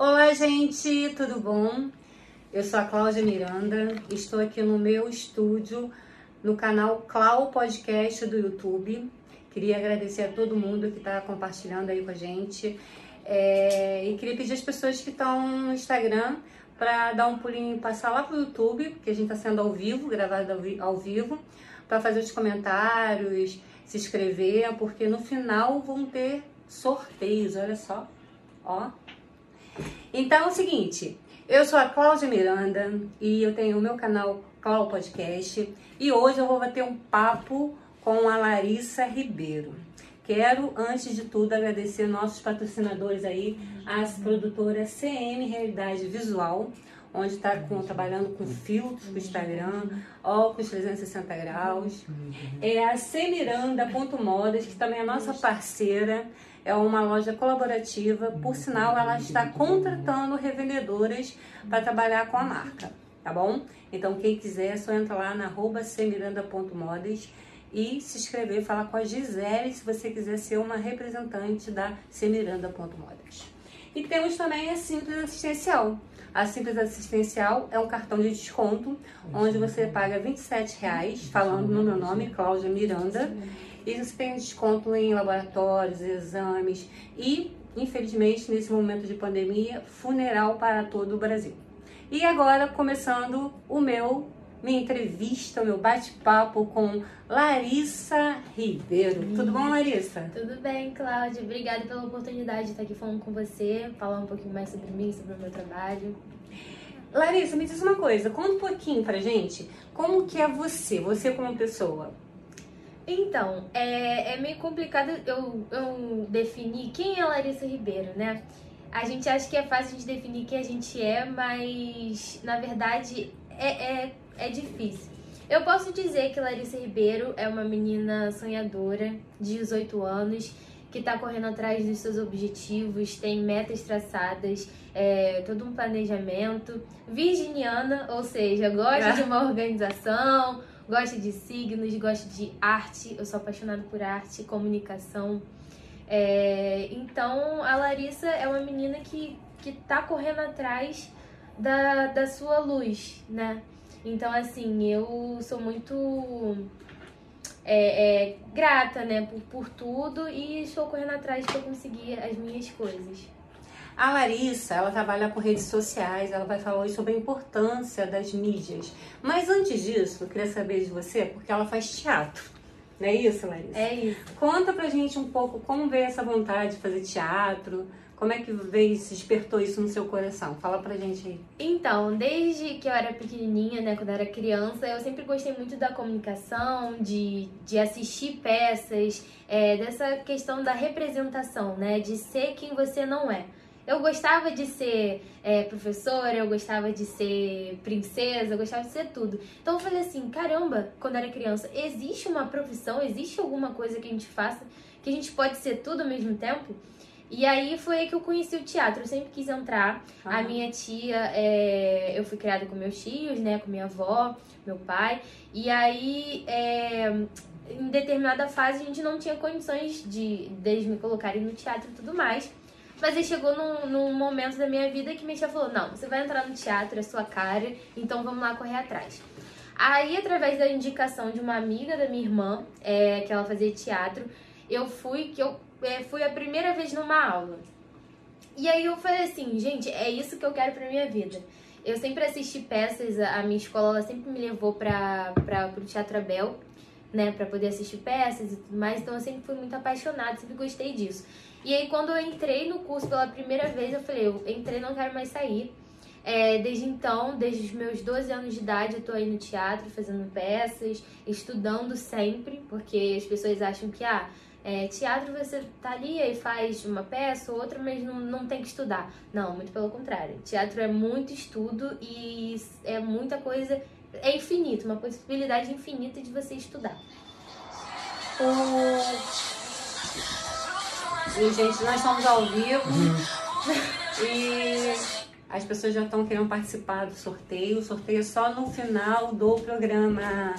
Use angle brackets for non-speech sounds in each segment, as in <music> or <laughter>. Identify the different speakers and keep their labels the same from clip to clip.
Speaker 1: Olá, gente, tudo bom? Eu sou a Cláudia Miranda, estou aqui no meu estúdio, no canal Clau Podcast do YouTube. Queria agradecer a todo mundo que está compartilhando aí com a gente. É, e queria pedir às pessoas que estão no Instagram para dar um pulinho e passar lá pro YouTube, porque a gente está sendo ao vivo, gravado ao vivo, para fazer os comentários, se inscrever, porque no final vão ter sorteios, olha só, ó. Então é o seguinte, eu sou a Cláudia Miranda e eu tenho o meu canal Clau Podcast e hoje eu vou bater um papo com a Larissa Ribeiro. Quero, antes de tudo, agradecer nossos patrocinadores aí, as produtoras CM Realidade Visual, onde está trabalhando com filtros para Instagram, óculos 360 graus. É a Semiranda.modas, que também é nossa parceira, é uma loja colaborativa, por sinal, ela está contratando revendedoras para trabalhar com a marca, tá bom? Então, quem quiser, é só entra lá na semiranda.modas e se inscrever, falar com a Gisele se você quiser ser uma representante da Semiranda.modas. E temos também a Simples Assistencial. A Simples Assistencial é um cartão de desconto, onde você paga 27 reais, falando no meu nome, Cláudia Miranda, e você tem desconto em laboratórios, exames e, infelizmente, nesse momento de pandemia, funeral para todo o Brasil. E agora, começando o meu minha entrevista, o meu bate-papo com Larissa Ribeiro. Tudo bom, Larissa?
Speaker 2: Tudo bem, Cláudia. Obrigada pela oportunidade de estar aqui falando com você, falar um pouquinho mais sobre mim, sobre o meu trabalho.
Speaker 1: Larissa, me diz uma coisa, conta um pouquinho pra gente como que é você, você como pessoa.
Speaker 2: Então, é, é meio complicado eu, eu definir quem é Larissa Ribeiro, né? A gente acha que é fácil de definir quem a gente é, mas na verdade é, é é difícil. Eu posso dizer que Larissa Ribeiro é uma menina sonhadora de 18 anos que está correndo atrás dos seus objetivos, tem metas traçadas, é, todo um planejamento. Virginiana, ou seja, gosta de uma organização, gosta de signos, gosta de arte. Eu sou apaixonada por arte, comunicação. É, então, a Larissa é uma menina que, que tá correndo atrás da, da sua luz, né? Então, assim, eu sou muito é, é, grata, né, por, por tudo e estou correndo atrás para conseguir as minhas coisas.
Speaker 1: A Larissa, ela trabalha com redes sociais, ela vai falar hoje sobre a importância das mídias. Mas antes disso, eu queria saber de você, porque ela faz teatro. Não é isso, Larissa?
Speaker 2: É isso.
Speaker 1: Conta pra gente um pouco como veio essa vontade de fazer teatro, como é que veio, se despertou isso no seu coração? Fala pra gente aí.
Speaker 2: Então, desde que eu era pequenininha, né, quando eu era criança, eu sempre gostei muito da comunicação, de, de assistir peças, é, dessa questão da representação, né, de ser quem você não é. Eu gostava de ser é, professora, eu gostava de ser princesa, eu gostava de ser tudo. Então eu falei assim, caramba, quando era criança, existe uma profissão, existe alguma coisa que a gente faça que a gente pode ser tudo ao mesmo tempo? E aí foi aí que eu conheci o teatro. Eu sempre quis entrar. A minha tia, é... eu fui criada com meus tios, né? Com minha avó, meu pai. E aí, é... em determinada fase, a gente não tinha condições de deles me colocarem no teatro e tudo mais. Mas aí chegou num, num momento da minha vida que minha tia falou: Não, você vai entrar no teatro, é sua cara, então vamos lá correr atrás. Aí, através da indicação de uma amiga da minha irmã, é, que ela fazia teatro, eu fui, que eu é, fui a primeira vez numa aula. E aí eu falei assim, gente, é isso que eu quero pra minha vida. Eu sempre assisti peças, a minha escola ela sempre me levou para o Teatro Abel, né, para poder assistir peças e tudo mais, então eu sempre fui muito apaixonada, sempre gostei disso. E aí quando eu entrei no curso pela primeira vez, eu falei, eu entrei não quero mais sair. É, desde então, desde os meus 12 anos de idade, eu tô aí no teatro fazendo peças, estudando sempre, porque as pessoas acham que, ah, é, teatro você tá ali e faz uma peça ou outra, mas não, não tem que estudar. Não, muito pelo contrário. Teatro é muito estudo e é muita coisa, é infinito, uma possibilidade infinita de você estudar.
Speaker 1: E, gente, nós estamos ao vivo <laughs> e as pessoas já estão querendo participar do sorteio. O sorteio é só no final do programa.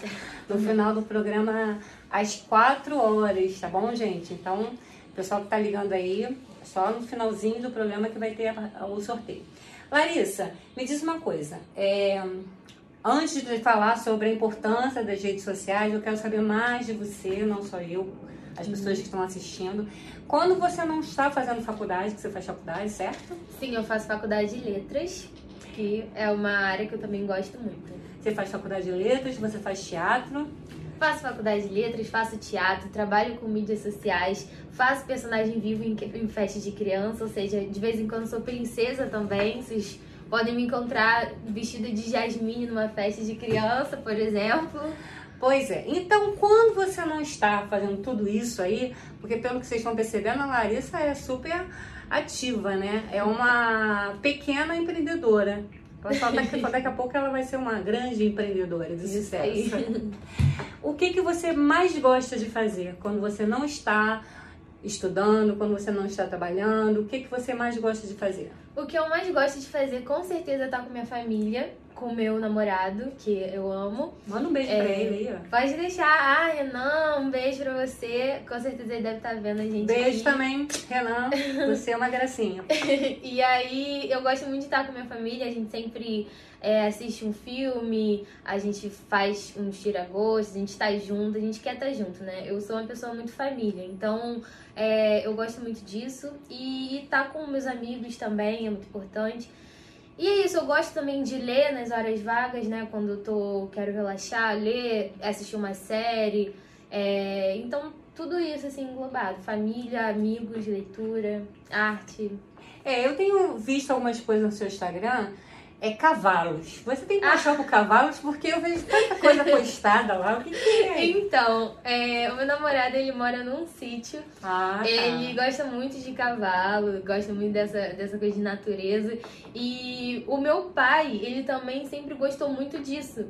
Speaker 1: No final do programa às 4 horas, tá bom, gente? Então, o pessoal que tá ligando aí, Só no finalzinho do programa que vai ter o sorteio. Larissa, me diz uma coisa. É, antes de falar sobre a importância das redes sociais, eu quero saber mais de você, não só eu, as pessoas que estão assistindo. Quando você não está fazendo faculdade, que você faz faculdade, certo?
Speaker 2: Sim, eu faço faculdade de letras, que é uma área que eu também gosto muito.
Speaker 1: Você faz faculdade de letras, você faz teatro.
Speaker 2: Faço faculdade de letras, faço teatro, trabalho com mídias sociais, faço personagem vivo em, em festas de criança, ou seja, de vez em quando sou princesa também. Vocês podem me encontrar vestida de jasmine numa festa de criança, por exemplo.
Speaker 1: Pois é. Então, quando você não está fazendo tudo isso aí, porque pelo que vocês estão percebendo, a Larissa é super ativa, né? É uma pequena empreendedora. Só daqui, daqui a pouco ela vai ser uma grande empreendedora de sucesso. O que, que você mais gosta de fazer quando você não está estudando, quando você não está trabalhando? O que, que você mais gosta de fazer?
Speaker 2: O que eu mais gosto de fazer, com certeza, é estar com minha família com meu namorado, que eu amo.
Speaker 1: Manda um beijo é, pra ele aí,
Speaker 2: ó. Pode deixar. Ah, Renan, um beijo pra você. Com certeza ele deve estar tá vendo a gente.
Speaker 1: Beijo
Speaker 2: aí.
Speaker 1: também, Renan. Você é uma gracinha. <laughs>
Speaker 2: e aí, eu gosto muito de estar com minha família. A gente sempre é, assiste um filme, a gente faz uns tira-gostos, a gente tá junto, a gente quer estar tá junto, né? Eu sou uma pessoa muito família, então é, eu gosto muito disso. E estar tá com meus amigos também é muito importante. E é isso, eu gosto também de ler nas horas vagas, né? Quando eu tô, quero relaxar, ler, assistir uma série. É, então, tudo isso assim englobado. Família, amigos, leitura, arte.
Speaker 1: É, eu tenho visto algumas coisas no seu Instagram é cavalos. Você tem paixão por cavalos porque eu vejo tanta coisa <laughs> postada lá. O que, que é?
Speaker 2: Então, é, o meu namorado ele mora num sítio. Ah, tá. Ele gosta muito de cavalo, gosta muito dessa, dessa coisa de natureza. E o meu pai, ele também sempre gostou muito disso.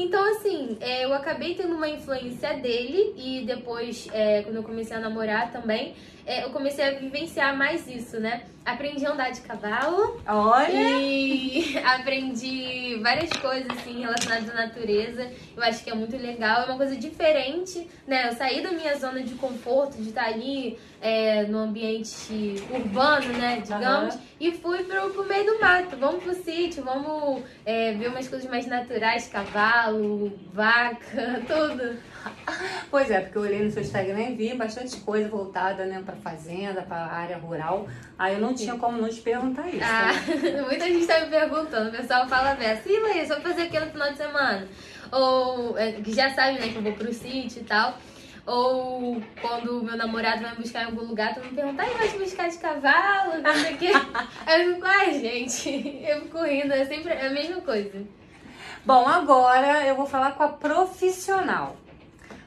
Speaker 2: Então, assim, é, eu acabei tendo uma influência dele e depois, é, quando eu comecei a namorar também, é, eu comecei a vivenciar mais isso, né? Aprendi a andar de cavalo.
Speaker 1: Olha!
Speaker 2: E <laughs> aprendi várias coisas, assim, relacionadas à natureza. Eu acho que é muito legal, é uma coisa diferente, né? Eu saí da minha zona de conforto, de estar ali é, no ambiente urbano, né? Digamos, uhum. E fui pro, pro meio do mato. Vamos pro sítio, vamos é, ver umas coisas mais naturais, cavalo, vaca, <laughs> tudo.
Speaker 1: Pois é, porque eu olhei no seu Instagram e vi bastante coisa voltada, né, pra fazenda, pra área rural. Aí eu não tinha como não te perguntar isso.
Speaker 2: Ah, né? <laughs> muita gente tá me perguntando. O pessoal fala dessa. E Laís, vou fazer aqui no final de semana? Ou, é, que já sabe, né, que eu vou pro sítio e tal. Ou quando meu namorado vai me buscar em algum lugar, tu me pergunta, ai, vai te buscar de cavalo, não sei o quê. Aí <laughs> eu fico, ai, gente, eu fico rindo, é sempre a mesma coisa.
Speaker 1: Bom, agora eu vou falar com a profissional.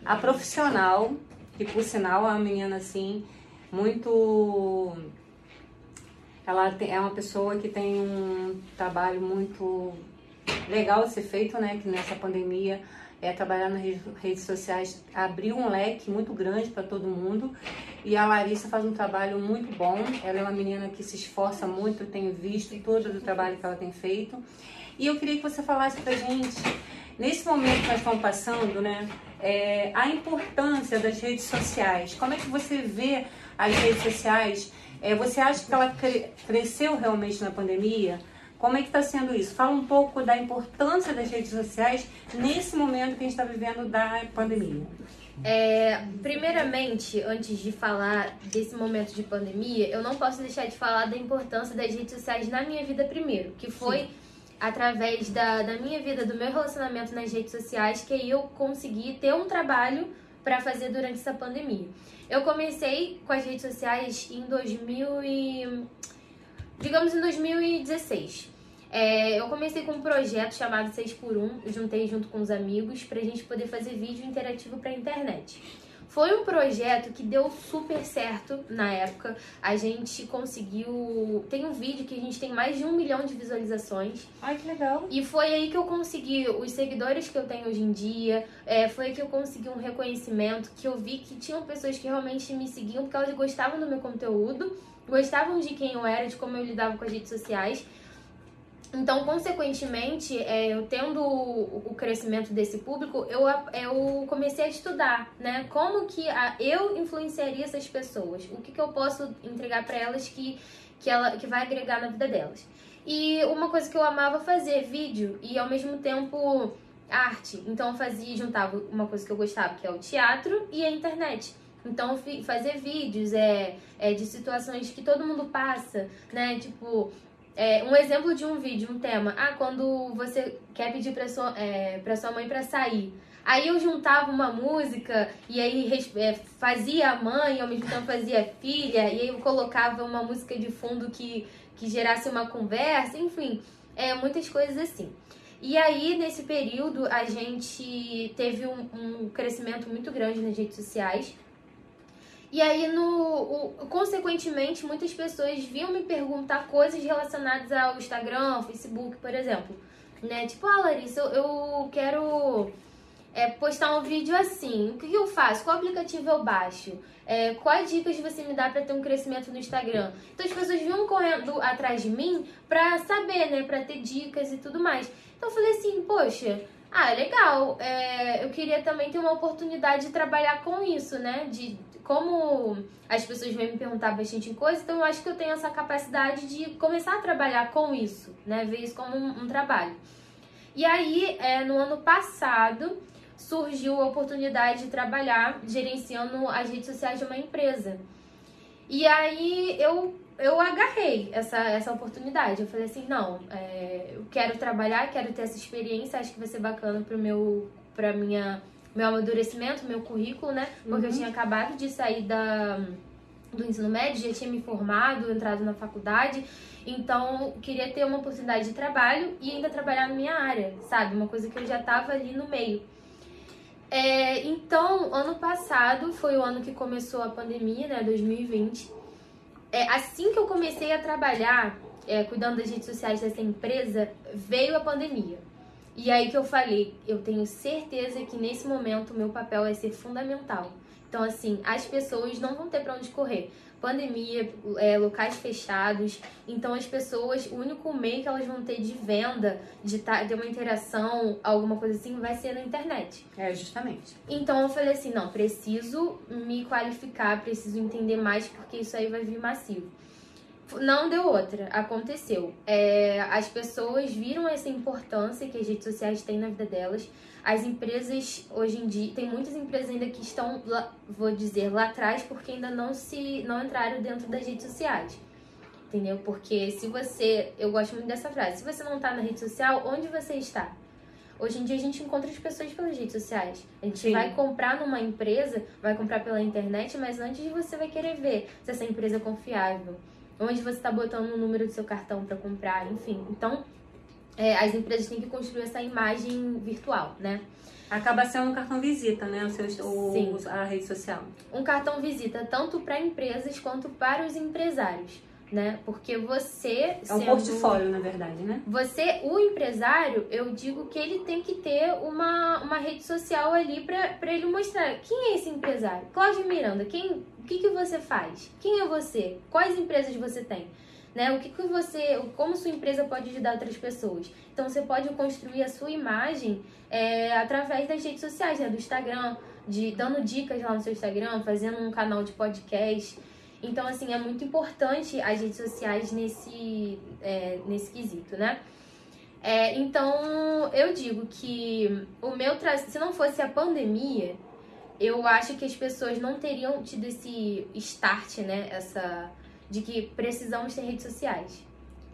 Speaker 1: A profissional, que por sinal é uma menina assim, muito. Ela é uma pessoa que tem um trabalho muito legal a ser feito, né? Que nessa pandemia é trabalhar nas redes sociais abriu um leque muito grande para todo mundo e a Larissa faz um trabalho muito bom. Ela é uma menina que se esforça muito, eu tenho visto todo o trabalho que ela tem feito. E eu queria que você falasse pra gente, nesse momento que nós estamos passando, né? é, a importância das redes sociais. Como é que você vê as redes sociais? É, você acha que ela cre cresceu realmente na pandemia? Como é que está sendo isso? Fala um pouco da importância das redes sociais nesse momento que a gente está vivendo da pandemia.
Speaker 2: É, primeiramente, antes de falar desse momento de pandemia, eu não posso deixar de falar da importância das redes sociais na minha vida primeiro, que foi Sim através da, da minha vida, do meu relacionamento nas redes sociais, que aí eu consegui ter um trabalho para fazer durante essa pandemia. Eu comecei com as redes sociais em 2000 e... digamos em 2016. É, eu comecei com um projeto chamado 6 por 1 juntei junto com os amigos pra gente poder fazer vídeo interativo pra internet. Foi um projeto que deu super certo na época. A gente conseguiu. Tem um vídeo que a gente tem mais de um milhão de visualizações.
Speaker 1: Ai, que legal.
Speaker 2: E foi aí que eu consegui os seguidores que eu tenho hoje em dia. É, foi aí que eu consegui um reconhecimento. Que eu vi que tinham pessoas que realmente me seguiam porque elas gostavam do meu conteúdo, gostavam de quem eu era, de como eu lidava com as redes sociais. Então, consequentemente, é, eu tendo o, o, crescimento desse público, eu, eu comecei a estudar, né? Como que a, eu influenciaria essas pessoas? O que, que eu posso entregar para elas que, que, ela, que vai agregar na vida delas? E uma coisa que eu amava fazer, vídeo, e ao mesmo tempo arte. Então, eu fazia, juntava uma coisa que eu gostava, que é o teatro e a internet. Então, fazer vídeos é, é de situações que todo mundo passa, né? Tipo, é, um exemplo de um vídeo, um tema. Ah, quando você quer pedir pra sua, é, pra sua mãe pra sair. Aí eu juntava uma música e aí é, fazia a mãe, ao mesmo tempo fazia a filha, e aí eu colocava uma música de fundo que, que gerasse uma conversa, enfim, é, muitas coisas assim. E aí, nesse período, a gente teve um, um crescimento muito grande nas redes sociais. E aí, no, o, consequentemente, muitas pessoas vinham me perguntar coisas relacionadas ao Instagram, Facebook, por exemplo. Né? Tipo, ah, Larissa, eu, eu quero é, postar um vídeo assim. O que, eu faço? Qual aplicativo eu baixo? É, quais dicas você me dá para ter um crescimento no Instagram? Então as pessoas vinham correndo atrás de mim pra saber, né? Pra ter dicas e tudo mais. Então eu falei assim, poxa, ah, legal. É, eu queria também ter uma oportunidade de trabalhar com isso, né? De como as pessoas vêm me perguntar bastante coisa, então eu acho que eu tenho essa capacidade de começar a trabalhar com isso, né? Ver isso como um, um trabalho. E aí, é, no ano passado, surgiu a oportunidade de trabalhar gerenciando as redes sociais de uma empresa. E aí eu, eu agarrei essa, essa oportunidade. Eu falei assim, não, é, eu quero trabalhar, quero ter essa experiência, acho que vai ser bacana pro meu, pra minha meu amadurecimento, meu currículo, né? Porque uhum. eu tinha acabado de sair da, do ensino médio, já tinha me formado, entrado na faculdade. Então, queria ter uma oportunidade de trabalho e ainda trabalhar na minha área, sabe? Uma coisa que eu já estava ali no meio. É, então, ano passado foi o ano que começou a pandemia, né? 2020. É, assim que eu comecei a trabalhar, é, cuidando das redes sociais dessa empresa, veio a pandemia. E aí que eu falei, eu tenho certeza que nesse momento o meu papel vai ser fundamental. Então, assim, as pessoas não vão ter para onde correr. Pandemia, é, locais fechados. Então, as pessoas, o único meio que elas vão ter de venda, de tá, ter uma interação, alguma coisa assim, vai ser na internet.
Speaker 1: É, justamente.
Speaker 2: Então, eu falei assim: não, preciso me qualificar, preciso entender mais, porque isso aí vai vir massivo. Não deu outra, aconteceu. É, as pessoas viram essa importância que as redes sociais têm na vida delas. As empresas, hoje em dia, tem muitas empresas ainda que estão, lá, vou dizer, lá atrás, porque ainda não se não entraram dentro das redes sociais. Entendeu? Porque se você, eu gosto muito dessa frase, se você não está na rede social, onde você está? Hoje em dia a gente encontra as pessoas pelas redes sociais. A gente Sim. vai comprar numa empresa, vai comprar pela internet, mas antes você vai querer ver se essa empresa é confiável onde você está botando o número do seu cartão para comprar, enfim. Então, é, as empresas têm que construir essa imagem virtual, né?
Speaker 1: Acaba sendo um cartão visita, né? O seu, o, a rede social.
Speaker 2: Um cartão visita tanto para empresas quanto para os empresários né? Porque você.
Speaker 1: É um portfólio, na verdade, né?
Speaker 2: Você, o empresário, eu digo que ele tem que ter uma, uma rede social ali para ele mostrar quem é esse empresário. Cláudio Miranda, quem, o que, que você faz? Quem é você? Quais empresas você tem? Né? O que, que você. Como sua empresa pode ajudar outras pessoas? Então você pode construir a sua imagem é, através das redes sociais, né? Do Instagram, de dando dicas lá no seu Instagram, fazendo um canal de podcast. Então, assim, é muito importante as redes sociais nesse, é, nesse quesito, né? É, então, eu digo que o meu tra... se não fosse a pandemia, eu acho que as pessoas não teriam tido esse start, né? Essa de que precisamos ter redes sociais.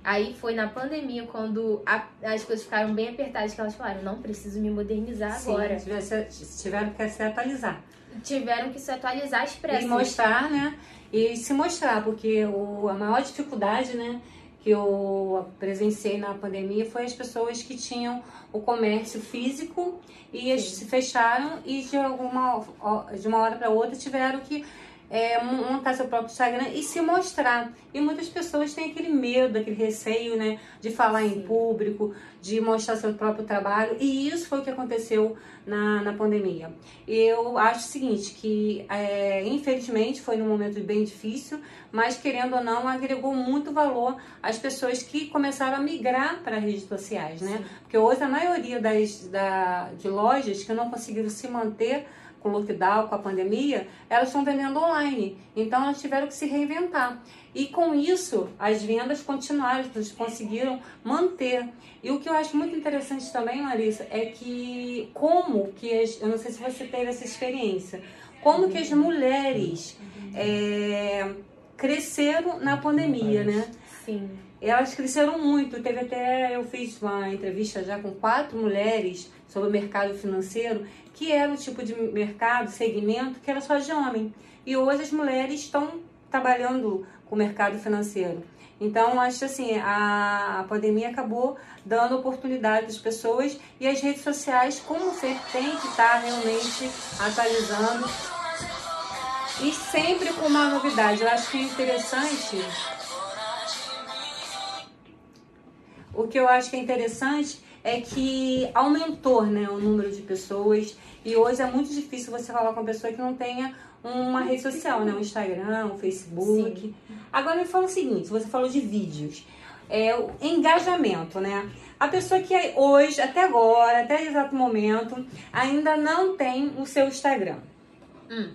Speaker 2: Aí foi na pandemia quando a, as coisas ficaram bem apertadas que elas falaram, não preciso me modernizar Sim, agora.
Speaker 1: Tiveram que se atualizar.
Speaker 2: Tiveram que se atualizar as pressas.
Speaker 1: E mostrar, né? e se mostrar, porque o, a maior dificuldade, né, que eu presenciei na pandemia foi as pessoas que tinham o comércio físico e se fecharam e de alguma de uma hora para outra tiveram que é, montar seu próprio Instagram e se mostrar. E muitas pessoas têm aquele medo, aquele receio, né, de falar Sim. em público, de mostrar seu próprio trabalho. E isso foi o que aconteceu na, na pandemia. Eu acho o seguinte, que é, infelizmente foi num momento bem difícil, mas querendo ou não, agregou muito valor às pessoas que começaram a migrar para as redes sociais, né? Sim. Porque hoje a maioria das, da, de lojas que não conseguiram se manter com o lockdown, com a pandemia, elas estão vendendo online. Então elas tiveram que se reinventar. E com isso, as vendas continuaram, eles conseguiram manter. E o que eu acho muito interessante também, Larissa, é que como que as, eu não sei se você teve essa experiência, como que as mulheres é, cresceram na pandemia, né?
Speaker 2: Sim.
Speaker 1: Elas cresceram muito. Teve até, eu fiz uma entrevista já com quatro mulheres sobre o mercado financeiro que era o tipo de mercado, segmento, que era só de homem. E hoje as mulheres estão trabalhando com o mercado financeiro. Então, acho assim, a, pandemia acabou dando oportunidade às pessoas e as redes sociais, como sempre, tem que estar realmente atualizando e sempre com uma novidade. Eu acho que é interessante. O que eu acho que é interessante é que aumentou né, o número de pessoas e hoje é muito difícil você falar com uma pessoa que não tenha uma rede social, né? Um Instagram, um Facebook. Sim. Agora me fala o seguinte, você falou de vídeos. É o engajamento, né? A pessoa que hoje, até agora, até exato momento, ainda não tem o seu Instagram. Hum.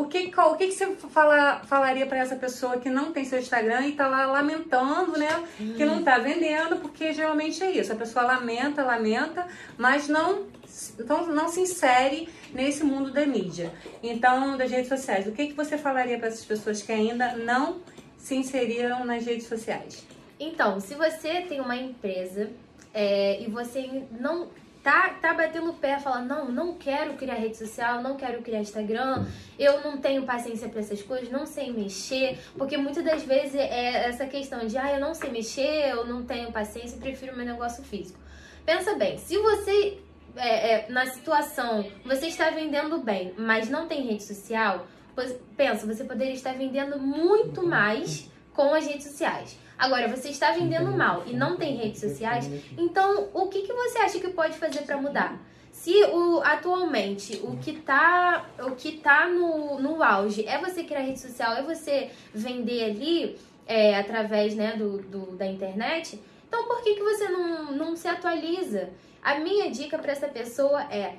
Speaker 1: O que, o que, que você fala, falaria para essa pessoa que não tem seu Instagram e está lá lamentando, né? Que não está vendendo, porque geralmente é isso. A pessoa lamenta, lamenta, mas não então não se insere nesse mundo da mídia. Então, das redes sociais, o que, que você falaria para essas pessoas que ainda não se inseriram nas redes sociais?
Speaker 2: Então, se você tem uma empresa é, e você não tá, tá batendo o pé, falando, não, não quero criar rede social, não quero criar Instagram, eu não tenho paciência para essas coisas, não sei mexer, porque muitas das vezes é essa questão de, ah, eu não sei mexer, eu não tenho paciência, prefiro meu negócio físico. Pensa bem, se você é, é, na situação, você está vendendo bem, mas não tem rede social, pensa, você poderia estar vendendo muito mais com as redes sociais. Agora, você está vendendo mal e não tem redes sociais, então o que, que você acha que pode fazer para mudar? Se o, atualmente o que está o que tá no, no auge é você criar rede social, é você vender ali é, através né, do, do, da internet, então por que, que você não, não se atualiza? A minha dica para essa pessoa é,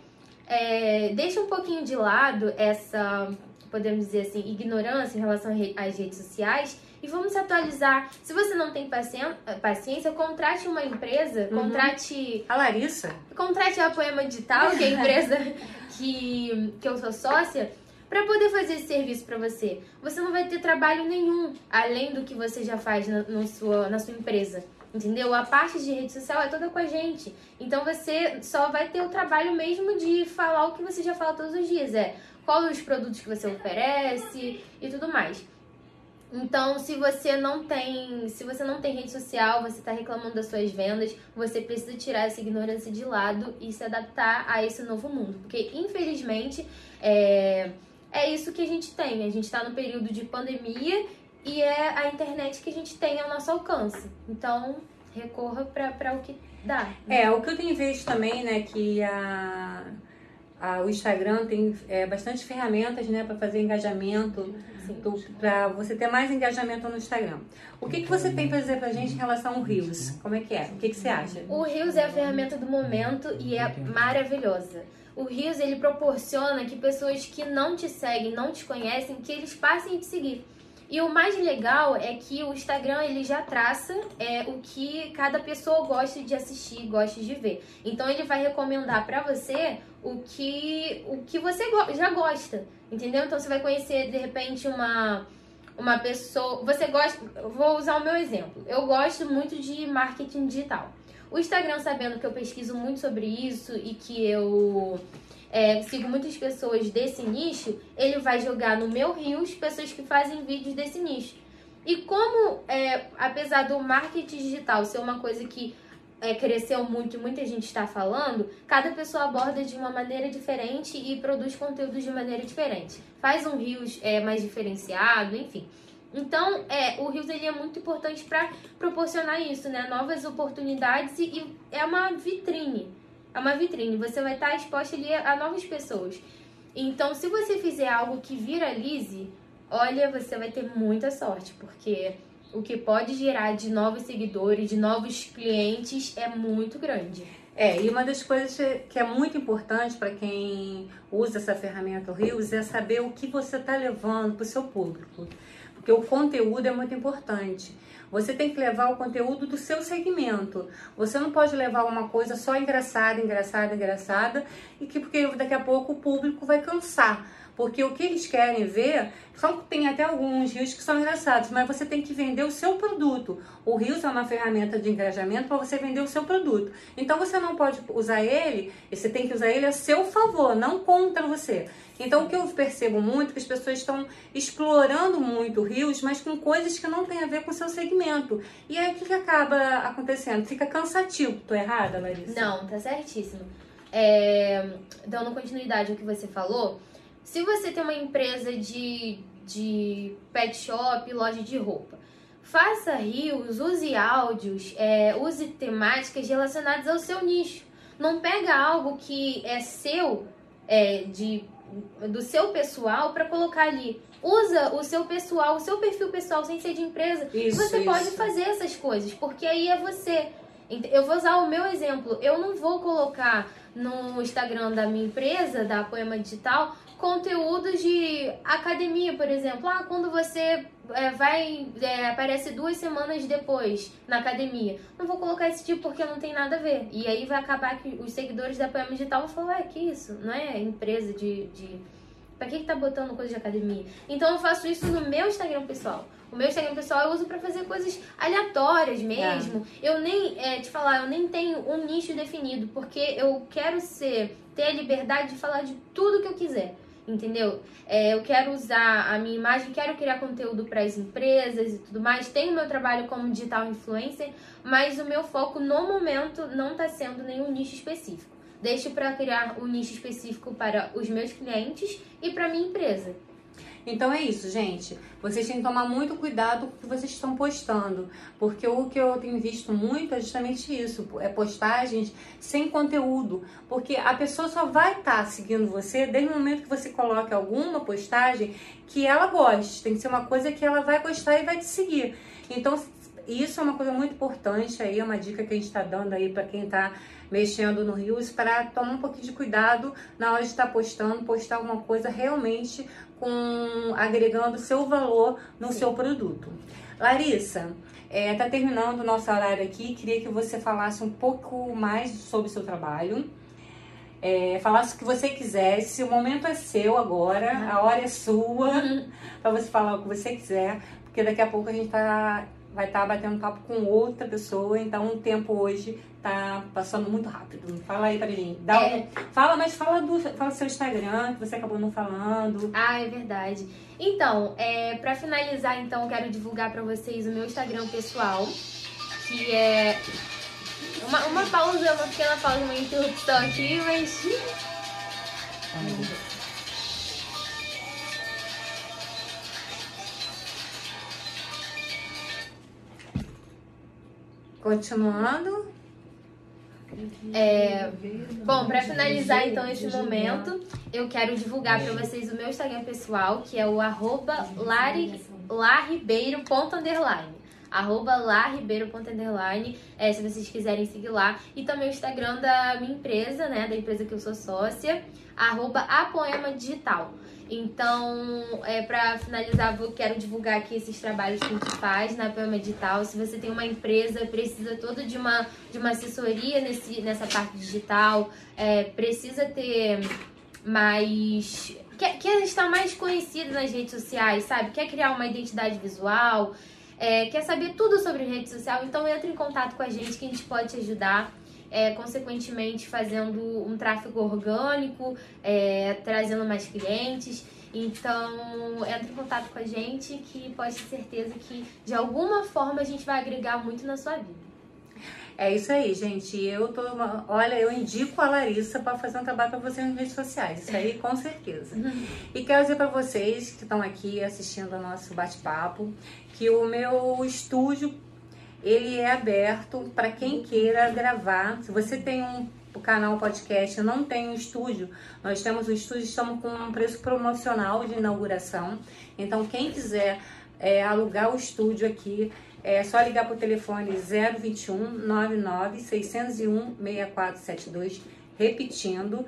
Speaker 2: é deixa um pouquinho de lado essa, podemos dizer assim, ignorância em relação às redes sociais e vamos se atualizar. Se você não tem paciência, contrate uma empresa, uhum. contrate.
Speaker 1: A Larissa?
Speaker 2: Contrate a Poema Digital, que é a <laughs> empresa que, que eu sou sócia, para poder fazer esse serviço para você. Você não vai ter trabalho nenhum além do que você já faz na, no sua, na sua empresa. Entendeu? A parte de rede social é toda com a gente. Então você só vai ter o trabalho mesmo de falar o que você já fala todos os dias. É qual os produtos que você oferece e tudo mais. Então, se você não tem, se você não tem rede social, você está reclamando das suas vendas, você precisa tirar essa ignorância de lado e se adaptar a esse novo mundo, porque infelizmente é, é isso que a gente tem. A gente está no período de pandemia e é a internet que a gente tem ao nosso alcance. Então, recorra para o que dá.
Speaker 1: Né? É, o que eu tenho visto também, né, que a, o Instagram tem é, bastante ferramentas, né, para fazer engajamento, para você ter mais engajamento no Instagram. O que, que você tem para dizer para a gente em relação ao Reels? Como é que é? O que, que você acha?
Speaker 2: O Reels é a ferramenta do momento e é maravilhosa. O Reels, ele proporciona que pessoas que não te seguem, não te conhecem, que eles passem a te seguir. E o mais legal é que o Instagram ele já traça é, o que cada pessoa gosta de assistir, gosta de ver. Então ele vai recomendar para você o que o que você já gosta, entendeu? Então você vai conhecer de repente uma uma pessoa, você gosta, vou usar o meu exemplo. Eu gosto muito de marketing digital. O Instagram, sabendo que eu pesquiso muito sobre isso e que eu é, sigo muitas pessoas desse nicho, ele vai jogar no meu Rios pessoas que fazem vídeos desse nicho. E como, é, apesar do marketing digital ser uma coisa que é, cresceu muito e muita gente está falando, cada pessoa aborda de uma maneira diferente e produz conteúdos de maneira diferente. Faz um Rios é, mais diferenciado, enfim. Então, é, o Rios ele é muito importante para proporcionar isso, né? Novas oportunidades e, e, é uma vitrine. É uma vitrine. Você vai estar exposto ali a, a novas pessoas. Então, se você fizer algo que viralize, olha, você vai ter muita sorte, porque o que pode gerar de novos seguidores, de novos clientes é muito grande.
Speaker 1: É, e uma das coisas que é muito importante para quem usa essa ferramenta Rios é saber o que você está levando para o seu público. Porque o conteúdo é muito importante. Você tem que levar o conteúdo do seu segmento. Você não pode levar uma coisa só engraçada, engraçada, engraçada, e que porque daqui a pouco o público vai cansar porque o que eles querem ver, só tem até alguns rios que são engraçados, mas você tem que vender o seu produto. O Rios é uma ferramenta de engajamento para você vender o seu produto. Então você não pode usar ele, você tem que usar ele a seu favor, não contra você. Então o que eu percebo muito é que as pessoas estão explorando muito Rios, mas com coisas que não têm a ver com o seu segmento. E aí o que, que acaba acontecendo? Fica cansativo. Tô errada, Larissa?
Speaker 2: Não, tá certíssimo. É, dando continuidade ao que você falou, se você tem uma empresa de, de pet shop, loja de roupa, faça rios, use áudios, é, use temáticas relacionadas ao seu nicho. Não pega algo que é seu, é, de, do seu pessoal, para colocar ali. Usa o seu pessoal, o seu perfil pessoal, sem ser de empresa. Isso, você isso. pode fazer essas coisas, porque aí é você. Eu vou usar o meu exemplo. Eu não vou colocar no Instagram da minha empresa, da Poema Digital, conteúdos de academia, por exemplo. Ah, quando você é, vai, é, aparece duas semanas depois na academia. Não vou colocar esse tipo porque não tem nada a ver. E aí vai acabar que os seguidores da Poema Digital vão falar, ué, que isso? Não é empresa de... de... Pra que, que tá botando coisa de academia? Então eu faço isso no meu Instagram pessoal. O meu Instagram pessoal eu uso para fazer coisas aleatórias mesmo. É. Eu nem, é, te falar, eu nem tenho um nicho definido, porque eu quero ser, ter a liberdade de falar de tudo que eu quiser entendeu? É, eu quero usar a minha imagem, quero criar conteúdo para as empresas e tudo mais. Tenho meu trabalho como digital influencer, mas o meu foco no momento não está sendo nenhum nicho específico. Deixo para criar um nicho específico para os meus clientes e para minha empresa.
Speaker 1: Então é isso, gente. Vocês têm que tomar muito cuidado com o que vocês estão postando, porque o que eu tenho visto muito é justamente isso, é postagens sem conteúdo, porque a pessoa só vai estar tá seguindo você desde o momento que você coloca alguma postagem que ela goste. Tem que ser uma coisa que ela vai gostar e vai te seguir. Então isso é uma coisa muito importante aí, é uma dica que a gente está dando aí para quem está mexendo no Rios para tomar um pouquinho de cuidado na hora de estar tá postando, postar alguma coisa realmente com agregando seu valor no Sim. seu produto. Larissa, é, tá terminando o nosso horário aqui. Queria que você falasse um pouco mais sobre o seu trabalho. É, falasse o que você quisesse. O momento é seu agora, a hora é sua uhum. para você falar o que você quiser, porque daqui a pouco a gente tá vai estar tá batendo papo com outra pessoa, então o tempo hoje tá passando muito rápido. Fala aí pra mim. Dá é. um, fala, mas fala do fala seu Instagram, que você acabou não falando.
Speaker 2: Ah, é verdade. Então, é, para finalizar, então, quero divulgar para vocês o meu Instagram pessoal, que é uma, uma pausa, uma pequena pausa, uma interrupção aqui, mas. Ai,
Speaker 1: Continuando.
Speaker 2: É, bom, para finalizar então esse momento, eu quero divulgar para vocês o meu Instagram pessoal, que é o arroba larribeiro.underline arroba é, se vocês quiserem seguir lá. E também o Instagram da minha empresa, né, da empresa que eu sou sócia, arroba apoema digital. Então, é, para finalizar, eu quero divulgar aqui esses trabalhos que a gente faz na Pema Digital. Se você tem uma empresa, precisa toda de uma, de uma assessoria nesse, nessa parte digital, é, precisa ter mais. Quer, quer estar mais conhecido nas redes sociais, sabe? Quer criar uma identidade visual, é, quer saber tudo sobre rede social, então entre em contato com a gente que a gente pode te ajudar é, consequentemente fazendo um tráfego orgânico, é, trazendo mais clientes. Então, entre em contato com a gente que pode ter certeza que de alguma forma a gente vai agregar muito na sua vida.
Speaker 1: É isso aí, gente. Eu tô. Olha, eu indico a Larissa para fazer um trabalho para vocês nas redes sociais. Isso aí, com certeza. <laughs> E quero dizer para vocês que estão aqui assistindo ao nosso bate-papo que o meu estúdio ele é aberto para quem queira gravar. Se você tem um canal podcast não tem um estúdio, nós temos o estúdio, estamos com um preço promocional de inauguração. Então, quem quiser é, alugar o estúdio aqui, é só ligar para o telefone 021 99 601 6472, repetindo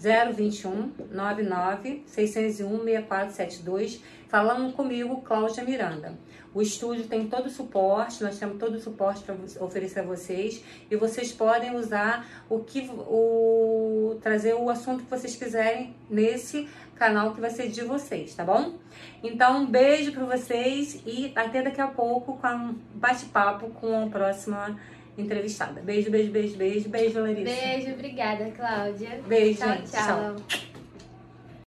Speaker 1: 021 99 601 6472, falando comigo, Cláudia Miranda. O estúdio tem todo o suporte, nós temos todo o suporte para oferecer a vocês e vocês podem usar o que o trazer o assunto que vocês quiserem nesse canal que vai ser de vocês, tá bom? Então, um beijo para vocês e até daqui a pouco com um bate-papo com a próxima entrevistada. Beijo, beijo, beijo, beijo, beijo, Larissa.
Speaker 2: Beijo, obrigada, Cláudia.
Speaker 1: Beijo,
Speaker 2: tchau,
Speaker 1: gente.
Speaker 2: tchau.
Speaker 1: tchau.